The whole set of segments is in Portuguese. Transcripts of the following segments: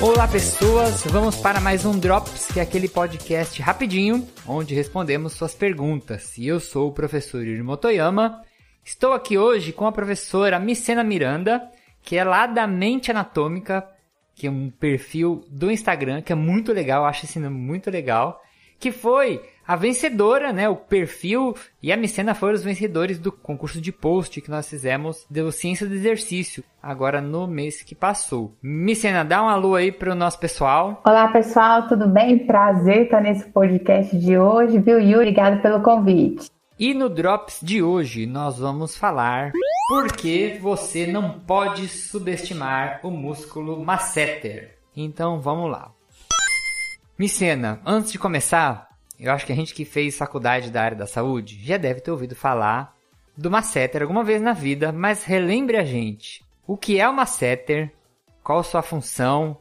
Olá pessoas, vamos para mais um Drops, que é aquele podcast rapidinho, onde respondemos suas perguntas. E eu sou o professor Yuri Motoyama, estou aqui hoje com a professora Micena Miranda, que é lá da Mente Anatômica, que é um perfil do Instagram, que é muito legal, acho esse nome muito legal, que foi a vencedora, né, o perfil e a Micena foram os vencedores do concurso de post que nós fizemos do Ciência do Exercício, agora no mês que passou. Micena, dá um alô aí para o nosso pessoal. Olá pessoal, tudo bem? Prazer estar nesse podcast de hoje, viu, Yuri? Obrigado pelo convite. E no Drops de hoje nós vamos falar por que você não pode subestimar o músculo masseter. Então vamos lá. Micena, antes de começar, eu acho que a gente que fez faculdade da área da saúde já deve ter ouvido falar do masseter alguma vez na vida, mas relembre a gente. O que é o masseter, qual sua função,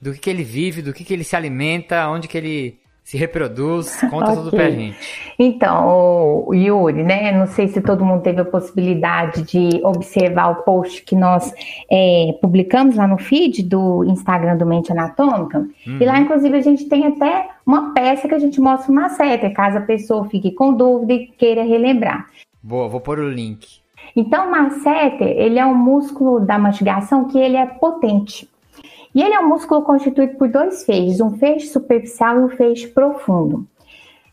do que, que ele vive, do que, que ele se alimenta, onde que ele se reproduz, conta okay. tudo pra gente. Então, Yuri, né? Não sei se todo mundo teve a possibilidade de observar o post que nós é, publicamos lá no feed do Instagram do Mente Anatômica. Uhum. E lá, uhum. inclusive, a gente tem até uma peça que a gente mostra uma seta, caso a pessoa fique com dúvida e queira relembrar. Boa, vou pôr o link. Então, o masseter, ele é um músculo da mastigação que ele é potente. E ele é um músculo constituído por dois feixes, um feixe superficial e um feixe profundo.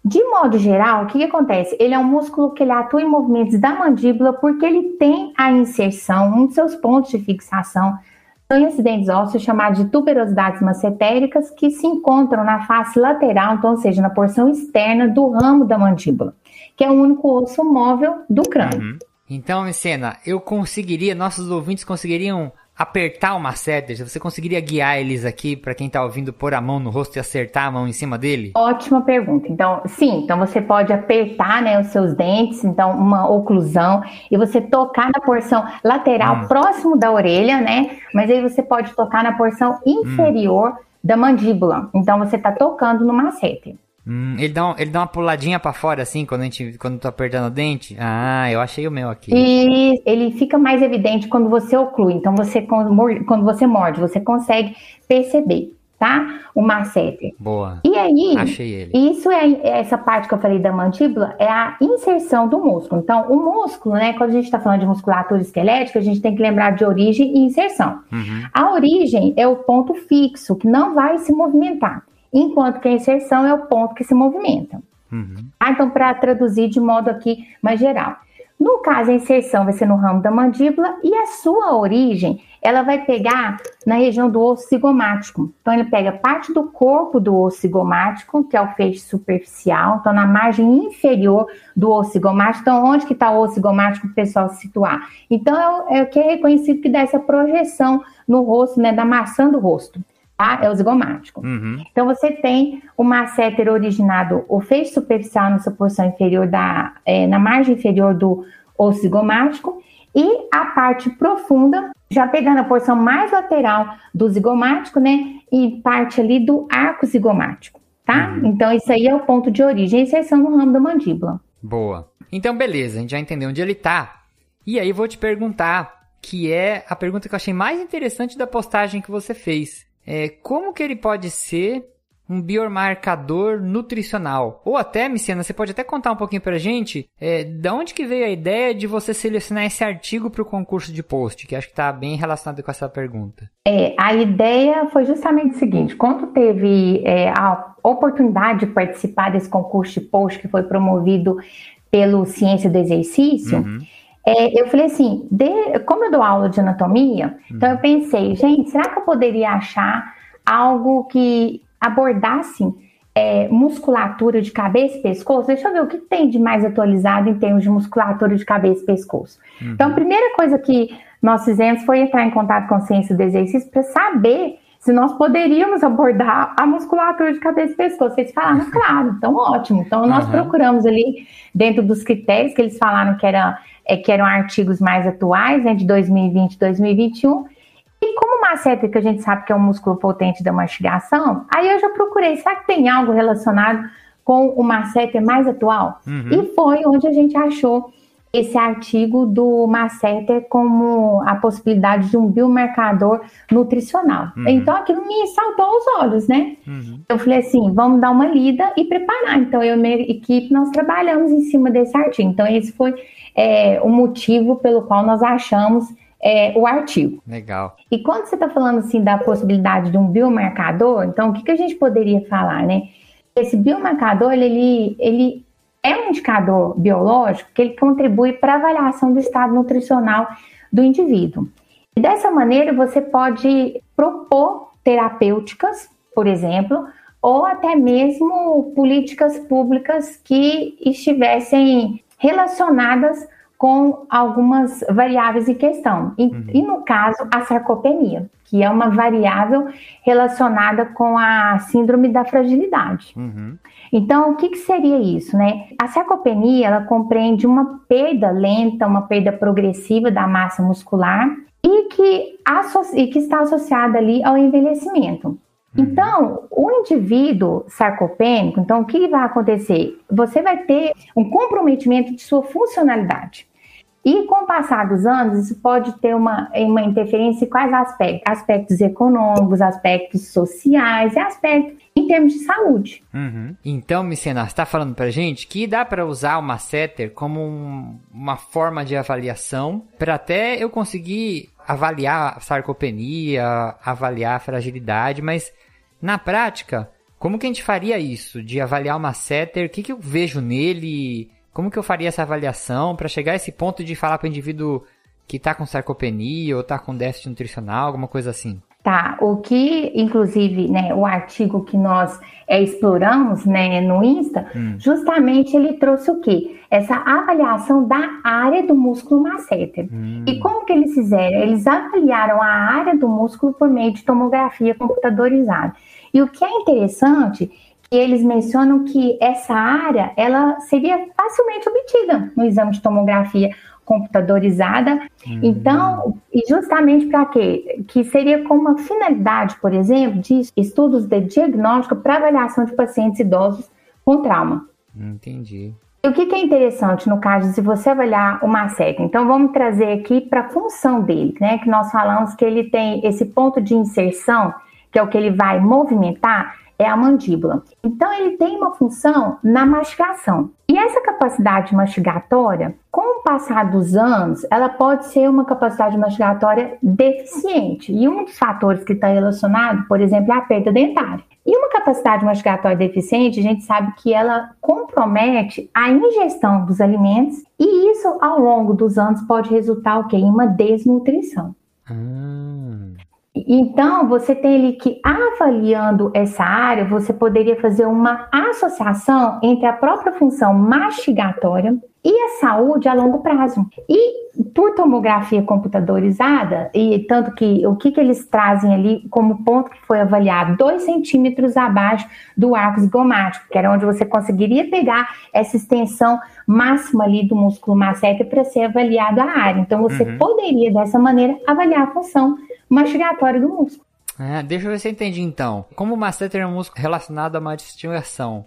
De modo geral, o que, que, acontece? Ele é um músculo que ele atua em movimentos da mandíbula porque ele tem a inserção, um dos seus pontos de fixação, em acidentes ósseos chamados de tuberosidades macetéricas, que se encontram na face lateral, então, ou seja, na porção externa do ramo da mandíbula, que é o único osso móvel do crânio. Uhum. Então, Messena, eu conseguiria, nossos ouvintes conseguiriam apertar uma seta, você conseguiria guiar eles aqui para quem está ouvindo pôr a mão no rosto e acertar a mão em cima dele? Ótima pergunta. Então, sim, então você pode apertar, né, os seus dentes, então uma oclusão e você tocar na porção lateral hum. próximo da orelha, né? Mas aí você pode tocar na porção inferior hum. da mandíbula. Então você está tocando no macete. Hum, ele, dá um, ele dá uma puladinha para fora, assim, quando a gente quando tô apertando o dente? Ah, eu achei o meu aqui. E ele fica mais evidente quando você oclui. Então, você quando você morde, você consegue perceber, tá? O masseter. Boa. E aí, achei ele. Isso é essa parte que eu falei da mandíbula, é a inserção do músculo. Então, o músculo, né, quando a gente está falando de musculatura esquelética, a gente tem que lembrar de origem e inserção. Uhum. A origem é o ponto fixo, que não vai se movimentar enquanto que a inserção é o ponto que se movimenta. Uhum. Ah, então, para traduzir de modo aqui mais geral. No caso, a inserção vai ser no ramo da mandíbula e a sua origem, ela vai pegar na região do osso cigomático. Então, ele pega parte do corpo do osso cigomático, que é o feixe superficial, então na margem inferior do osso cigomático. Então, onde que está o osso cigomático para o pessoal se situar? Então, é, é o que é reconhecido que dá essa projeção no rosto, né, da maçã do rosto tá? É o zigomático. Uhum. Então, você tem o masseter originado, o feixe superficial na sua porção inferior, da, é, na margem inferior do osso zigomático, e a parte profunda, já pegando a porção mais lateral do zigomático, né? E parte ali do arco zigomático, tá? Uhum. Então, isso aí é o ponto de origem, a inserção no ramo da mandíbula. Boa. Então, beleza, a gente já entendeu onde ele tá. E aí, vou te perguntar, que é a pergunta que eu achei mais interessante da postagem que você fez é, como que ele pode ser um biomarcador nutricional? Ou até, Micena, você pode até contar um pouquinho pra gente é, da onde que veio a ideia de você selecionar esse artigo para o concurso de post, que acho que está bem relacionado com essa pergunta. É, a ideia foi justamente o seguinte, quando teve é, a oportunidade de participar desse concurso de post que foi promovido pelo Ciência do Exercício, uhum. É, eu falei assim, de, como eu dou aula de anatomia, uhum. então eu pensei, gente, será que eu poderia achar algo que abordasse é, musculatura de cabeça e pescoço? Deixa eu ver o que tem de mais atualizado em termos de musculatura de cabeça e pescoço. Uhum. Então, a primeira coisa que nós fizemos foi entrar em contato com a ciência do exercício para saber se nós poderíamos abordar a musculatura de cabeça e pescoço. Eles falaram, claro, então ótimo. Então nós uhum. procuramos ali, dentro dos critérios que eles falaram que, era, é, que eram artigos mais atuais, né, de 2020 e 2021, e como o masseter, que a gente sabe que é um músculo potente da mastigação, aí eu já procurei, será que tem algo relacionado com o masseter mais atual? Uhum. E foi onde a gente achou esse artigo do Masseter como a possibilidade de um biomarcador nutricional. Uhum. Então aquilo me saltou aos olhos, né? Uhum. Eu falei assim, vamos dar uma lida e preparar. Então eu e minha equipe nós trabalhamos em cima desse artigo. Então esse foi é, o motivo pelo qual nós achamos é, o artigo. Legal. E quando você está falando assim da possibilidade de um biomarcador, então o que, que a gente poderia falar, né? Esse biomarcador ele, ele é um indicador biológico que ele contribui para a avaliação do estado nutricional do indivíduo. E dessa maneira, você pode propor terapêuticas, por exemplo, ou até mesmo políticas públicas que estivessem relacionadas com algumas variáveis em questão. E, uhum. e, no caso, a sarcopenia, que é uma variável relacionada com a síndrome da fragilidade. Uhum. Então, o que, que, seria isso, né? A sarcopenia, ela compreende uma perda lenta, uma perda progressiva da massa muscular e que, e que está associada ali ao envelhecimento. Uhum. Então, o indivíduo sarcopênico, então o que vai acontecer? Você vai ter um comprometimento de sua funcionalidade. E com o passar dos anos, isso pode ter uma, uma interferência em quais aspectos? Aspectos econômicos, aspectos sociais e aspectos em termos de saúde. Uhum. Então, Micena, você está falando para gente que dá para usar o masseter como um, uma forma de avaliação para até eu conseguir avaliar a sarcopenia, avaliar a fragilidade, mas na prática, como que a gente faria isso? De avaliar o masseter, o que, que eu vejo nele? Como que eu faria essa avaliação para chegar a esse ponto de falar para o indivíduo que está com sarcopenia ou está com déficit nutricional, alguma coisa assim? Tá, o que, inclusive, né, o artigo que nós é, exploramos né, no Insta, hum. justamente ele trouxe o quê? Essa avaliação da área do músculo masseter. Hum. E como que eles fizeram? Eles avaliaram a área do músculo por meio de tomografia computadorizada. E o que é interessante e eles mencionam que essa área ela seria facilmente obtida no exame de tomografia computadorizada. Uhum. Então, e justamente para quê? Que seria com uma finalidade, por exemplo, de estudos de diagnóstico para avaliação de pacientes idosos com trauma. Entendi. E o que, que, é interessante no caso de você avaliar uma SEC? Então, vamos trazer aqui para a função dele, né? Que nós falamos que ele tem esse ponto de inserção, que é o que ele vai movimentar é a mandíbula. Então, ele tem uma função na mastigação. E essa capacidade mastigatória, com o passar dos anos, ela pode ser uma capacidade mastigatória deficiente. E um dos fatores que está relacionado, por exemplo, é a perda dentária. E uma capacidade mastigatória deficiente, a gente sabe que ela compromete a ingestão dos alimentos e isso, ao longo dos anos, pode resultar o quê? em uma desnutrição. Hum. Então, você tem ali que, avaliando essa área, você poderia fazer uma associação entre a própria função mastigatória e a saúde a longo prazo. E por tomografia computadorizada, e tanto que o que, que eles trazem ali como ponto que foi avaliado, 2 centímetros abaixo do arco zigomático, que era onde você conseguiria pegar essa extensão máxima ali do músculo masseter para ser avaliado a área. Então, você uhum. poderia, dessa maneira, avaliar a função mastigatória do músculo. Ah, deixa eu ver se eu entendi então. Como o masseter é um músculo relacionado a uma distinção,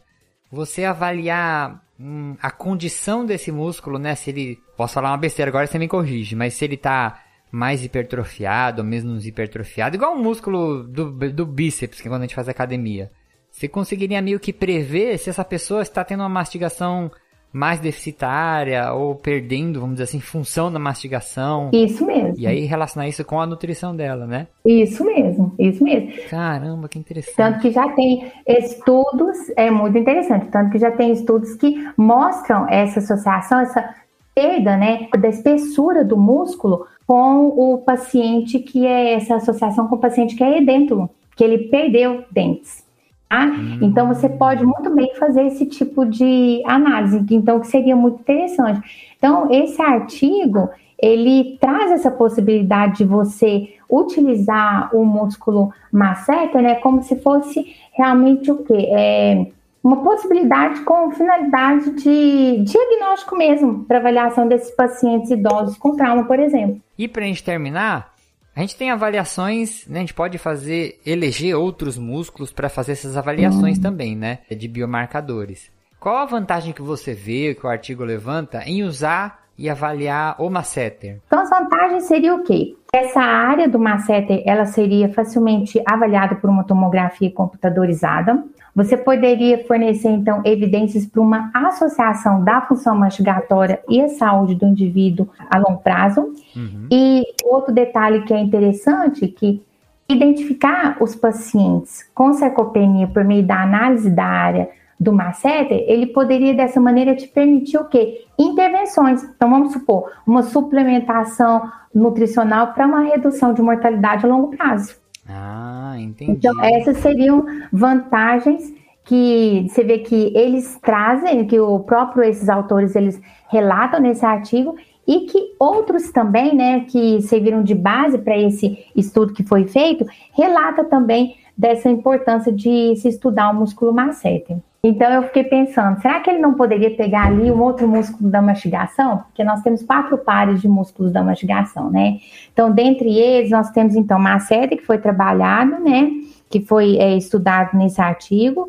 você avaliar hum, a condição desse músculo, né? Se ele. Posso falar uma besteira agora, você me corrige, mas se ele tá mais hipertrofiado, ou menos hipertrofiado, igual o músculo do, do bíceps, que é quando a gente faz academia. Você conseguiria meio que prever se essa pessoa está tendo uma mastigação mais deficitária ou perdendo, vamos dizer assim, função da mastigação. Isso mesmo. E aí relacionar isso com a nutrição dela, né? Isso mesmo, isso mesmo. Caramba, que interessante. Tanto que já tem estudos, é muito interessante, tanto que já tem estudos que mostram essa associação, essa perda, né, da espessura do músculo com o paciente que é essa associação com o paciente que é edêntulo, que ele perdeu dentes. Tá? Hum. Então você pode muito bem fazer esse tipo de análise, então que seria muito interessante. Então esse artigo ele traz essa possibilidade de você utilizar o músculo masseter, né, como se fosse realmente o quê? É, uma possibilidade com finalidade de diagnóstico mesmo, para avaliação desses pacientes idosos com trauma, por exemplo. E para a gente terminar, a gente tem avaliações, né? A gente pode fazer, eleger outros músculos para fazer essas avaliações hum. também, né? De biomarcadores. Qual a vantagem que você vê, que o artigo levanta, em usar e avaliar o masseter? Então, as vantagens seriam o quê? Essa área do masseter, ela seria facilmente avaliada por uma tomografia computadorizada. Você poderia fornecer, então, evidências para uma associação da função mastigatória e a saúde do indivíduo a longo prazo. Uhum. E outro detalhe que é interessante, que identificar os pacientes com sarcopenia por meio da análise da área do masseter, ele poderia dessa maneira te permitir o quê? Intervenções. Então vamos supor, uma suplementação nutricional para uma redução de mortalidade a longo prazo. Ah, entendi. Então essas seriam vantagens que você vê que eles trazem, que o próprio esses autores eles relatam nesse artigo e que outros também, né, que serviram de base para esse estudo que foi feito, relata também dessa importância de se estudar o músculo masseter. Então eu fiquei pensando, será que ele não poderia pegar ali um outro músculo da mastigação? Porque nós temos quatro pares de músculos da mastigação, né? Então, dentre eles, nós temos então masseter, que foi trabalhado, né? Que foi é, estudado nesse artigo.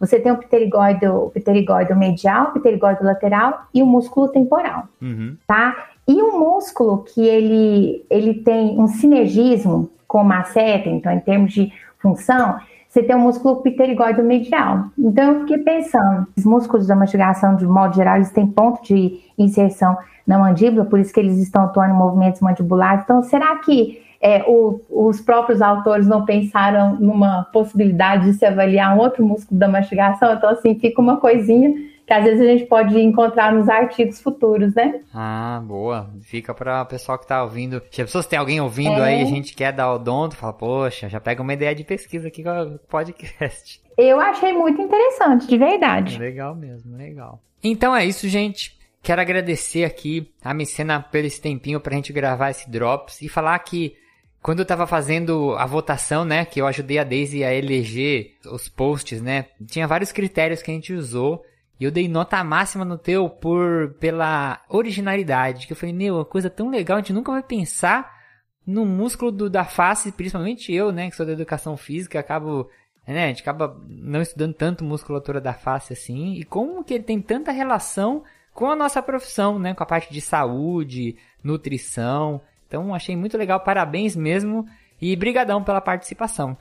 Você tem o pterigóide, o pterigóide medial, o pterigóide lateral e o músculo temporal, uhum. tá? E um músculo que ele, ele tem um sinergismo com o masseter, então em termos de função, você tem o músculo pterigóide medial. Então, eu fiquei pensando, os músculos da mastigação, de modo geral, eles têm ponto de inserção na mandíbula, por isso que eles estão atuando em movimentos mandibulares. Então, será que é, o, os próprios autores não pensaram numa possibilidade de se avaliar um outro músculo da mastigação? Então, assim, fica uma coisinha que às vezes a gente pode encontrar nos artigos futuros, né? Ah, boa. Fica para o pessoal que está ouvindo. Se pessoas tem alguém ouvindo é. aí, a gente quer dar o donto, fala, poxa, já pega uma ideia de pesquisa aqui com o podcast. Eu achei muito interessante, de verdade. Legal mesmo, legal. Então é isso, gente. Quero agradecer aqui a Micena pelo esse tempinho pra gente gravar esse Drops e falar que quando eu tava fazendo a votação, né, que eu ajudei a Daisy a eleger os posts, né, tinha vários critérios que a gente usou e eu dei nota máxima no teu por pela originalidade. Que eu falei, meu, uma coisa tão legal, a gente nunca vai pensar no músculo do, da face, principalmente eu, né, que sou da educação física, acabo, né, a gente acaba não estudando tanto musculatura da face assim, e como que ele tem tanta relação com a nossa profissão, né, com a parte de saúde, nutrição. Então, achei muito legal, parabéns mesmo e brigadão pela participação.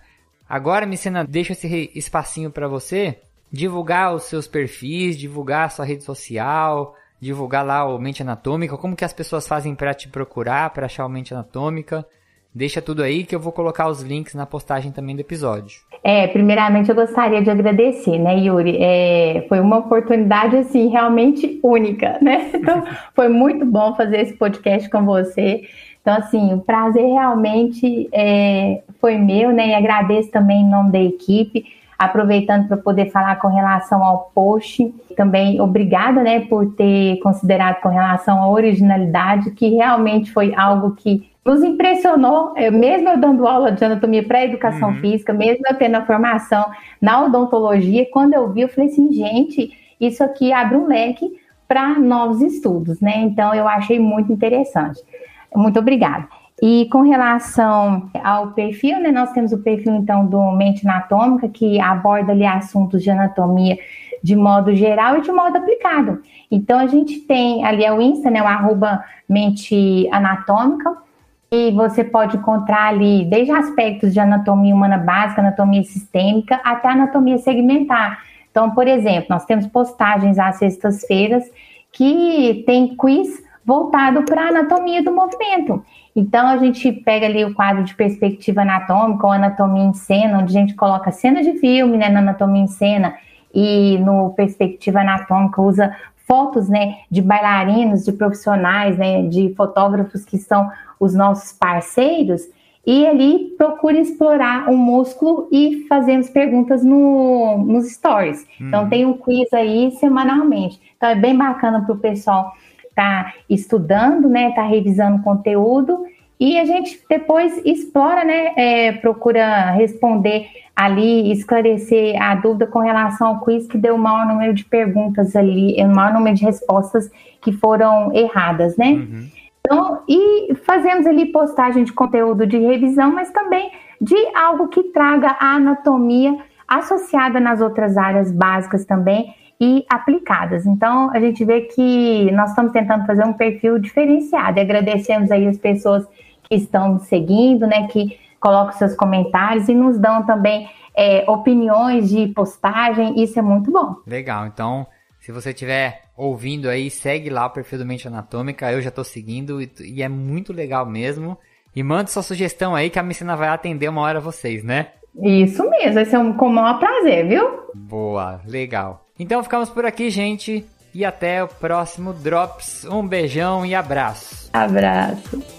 Agora, Micena, deixa esse espacinho para você divulgar os seus perfis, divulgar a sua rede social, divulgar lá o Mente Anatômica, como que as pessoas fazem para te procurar, para achar o Mente Anatômica. Deixa tudo aí que eu vou colocar os links na postagem também do episódio. É, primeiramente eu gostaria de agradecer, né, Yuri? É, foi uma oportunidade, assim, realmente única, né? Então, foi muito bom fazer esse podcast com você. Então, assim, o prazer realmente é, foi meu, né? E agradeço também em nome da equipe aproveitando para poder falar com relação ao post, também obrigada, né, por ter considerado com relação à originalidade, que realmente foi algo que nos impressionou, mesmo eu dando aula de anatomia para educação uhum. física, mesmo eu tendo a formação na odontologia, quando eu vi, eu falei assim, gente, isso aqui abre um leque para novos estudos, né? Então eu achei muito interessante. Muito obrigada. E com relação ao perfil, né, nós temos o perfil então do Mente Anatômica, que aborda ali assuntos de anatomia de modo geral e de modo aplicado. Então a gente tem ali é o Insta, né, o arroba Mente Anatômica, e você pode encontrar ali desde aspectos de anatomia humana básica, anatomia sistêmica, até anatomia segmentar. Então, por exemplo, nós temos postagens às sextas-feiras que tem quiz voltado para a anatomia do movimento. Então, a gente pega ali o quadro de perspectiva anatômica ou anatomia em cena, onde a gente coloca cenas de filme né, na anatomia em cena e no perspectiva anatômica usa fotos né, de bailarinos, de profissionais, né, de fotógrafos que são os nossos parceiros, e ali procura explorar o um músculo e fazemos perguntas no, nos stories. Então, uhum. Então tem um quiz aí semanalmente. Então é bem bacana para o pessoal está estudando, né? Está revisando conteúdo e a gente depois explora, né? É, procura responder ali, esclarecer a dúvida com relação ao quiz que deu o maior número de perguntas ali, o maior número de respostas que foram erradas, né? Uhum. Então, e fazemos ali postagem de conteúdo de revisão, mas também de algo que traga a anatomia associada nas outras áreas básicas também e aplicadas. Então, a gente vê que nós estamos tentando fazer um perfil diferenciado e agradecemos aí as pessoas que estão seguindo, né, que colocam seus comentários e nos dão também é, opiniões de postagem, isso é muito bom. Legal, então se você estiver ouvindo aí, segue lá o perfil do Mente Anatômica. Eu já estou seguindo e, e, é muito legal mesmo. E manda sua sugestão aí que a Messina vai atender uma hora vocês, né? Isso mesmo, vai ser um, com o maior prazer, viu? Boa, legal. Então ficamos por aqui, gente. E até o próximo Drops. Um beijão e abraço. Abraço.